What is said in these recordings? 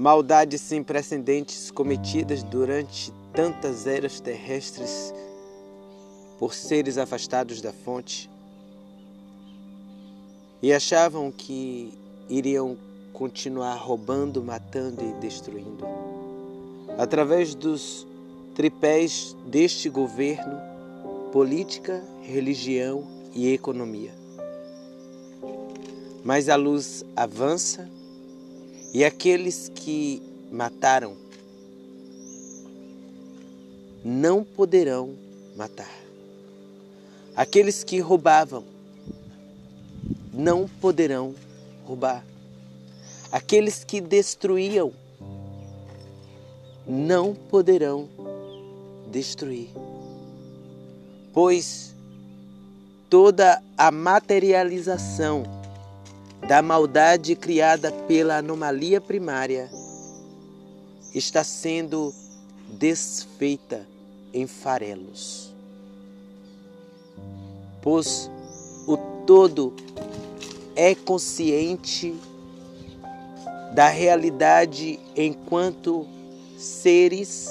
Maldades sem precedentes cometidas durante tantas eras terrestres por seres afastados da fonte e achavam que iriam continuar roubando, matando e destruindo. Através dos tripés deste governo, política, religião e economia. Mas a luz avança e aqueles que mataram não poderão matar. Aqueles que roubavam não poderão roubar. Aqueles que destruíam não poderão destruir. Pois toda a materialização da maldade criada pela anomalia primária está sendo desfeita em farelos. Pois o todo é consciente da realidade enquanto seres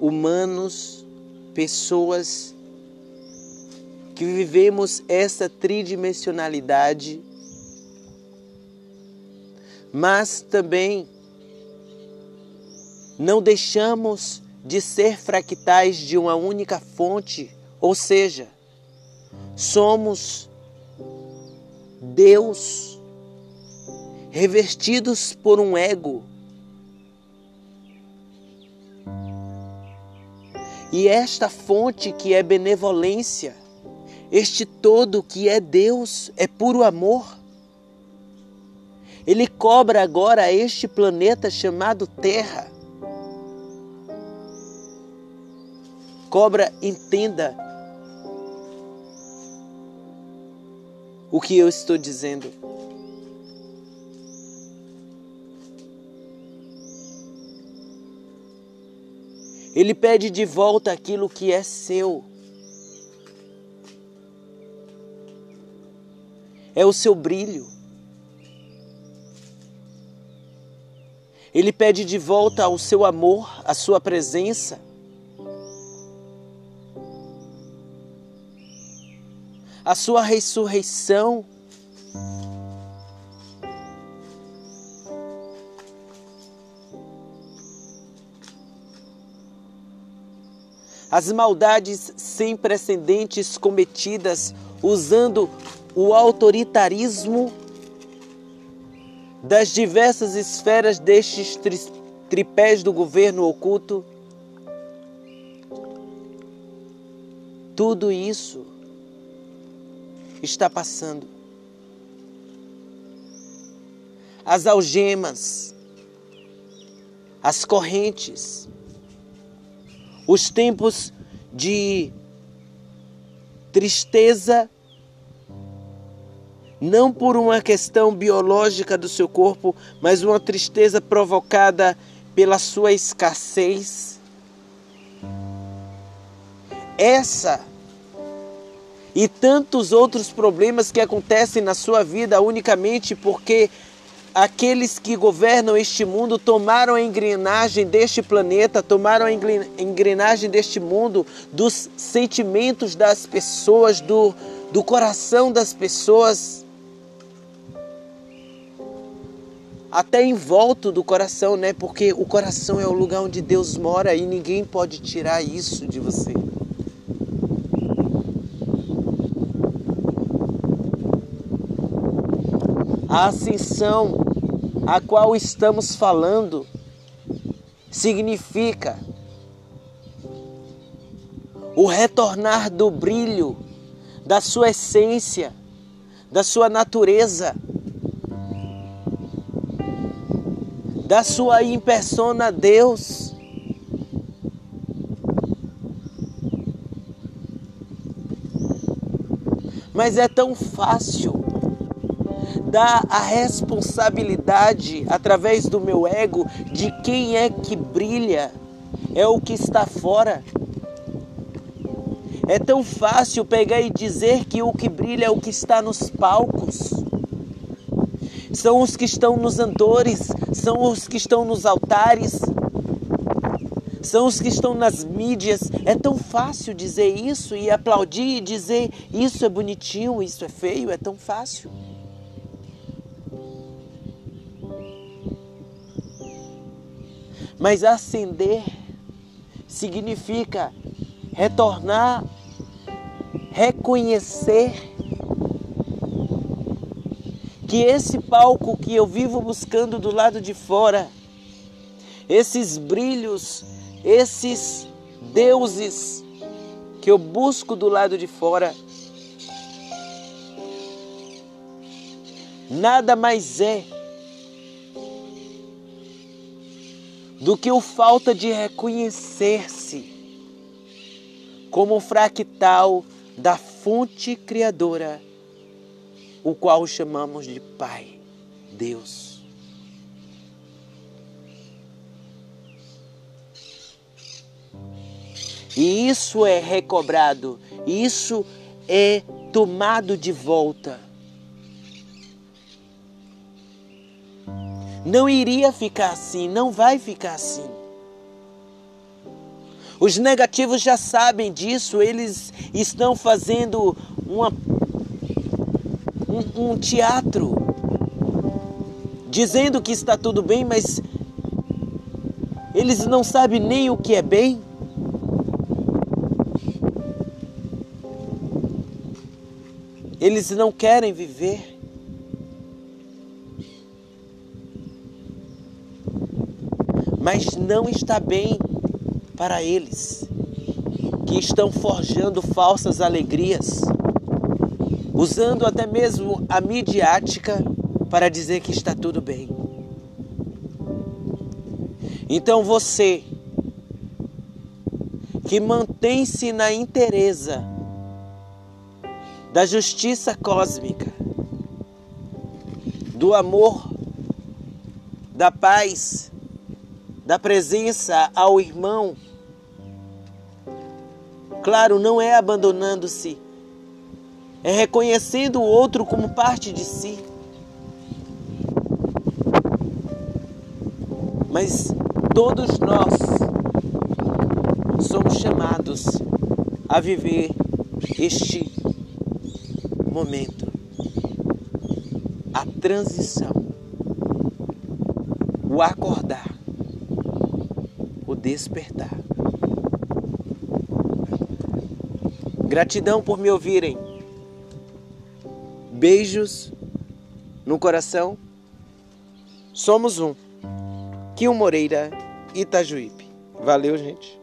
humanos, pessoas que vivemos essa tridimensionalidade mas também não deixamos de ser fractais de uma única fonte, ou seja, somos Deus revestidos por um ego. E esta fonte que é benevolência, este todo que é Deus, é puro amor. Ele cobra agora este planeta chamado Terra. Cobra, entenda o que eu estou dizendo. Ele pede de volta aquilo que é seu. É o seu brilho. Ele pede de volta o seu amor, a sua presença. A sua ressurreição. As maldades sem precedentes cometidas usando o autoritarismo das diversas esferas destes tri tripés do governo oculto, tudo isso está passando. As algemas, as correntes, os tempos de tristeza não por uma questão biológica do seu corpo, mas uma tristeza provocada pela sua escassez. Essa e tantos outros problemas que acontecem na sua vida unicamente porque aqueles que governam este mundo tomaram a engrenagem deste planeta, tomaram a engrenagem deste mundo, dos sentimentos das pessoas, do, do coração das pessoas até em volta do coração, né? Porque o coração é o lugar onde Deus mora e ninguém pode tirar isso de você. A ascensão a qual estamos falando significa o retornar do brilho da sua essência, da sua natureza da sua impersona Deus. Mas é tão fácil dar a responsabilidade através do meu ego de quem é que brilha, é o que está fora. É tão fácil pegar e dizer que o que brilha é o que está nos palcos. São os que estão nos andores, são os que estão nos altares, são os que estão nas mídias. É tão fácil dizer isso e aplaudir e dizer isso é bonitinho, isso é feio, é tão fácil. Mas ascender significa retornar, reconhecer que esse palco que eu vivo buscando do lado de fora, esses brilhos, esses deuses que eu busco do lado de fora, nada mais é do que o falta de reconhecer-se como fractal da fonte criadora, o qual chamamos de Pai, Deus. E isso é recobrado, isso é tomado de volta. Não iria ficar assim, não vai ficar assim. Os negativos já sabem disso, eles estão fazendo uma, um, um teatro, dizendo que está tudo bem, mas eles não sabem nem o que é bem. Eles não querem viver. Mas não está bem para eles que estão forjando falsas alegrias, usando até mesmo a midiática para dizer que está tudo bem. Então você que mantém-se na inteireza da justiça cósmica, do amor, da paz, da presença ao irmão. Claro, não é abandonando-se, é reconhecendo o outro como parte de si. Mas todos nós somos chamados a viver este momento, a transição, o acordar, o despertar. Gratidão por me ouvirem. Beijos no coração. Somos um. Kio Moreira, Itajuípe. Valeu, gente.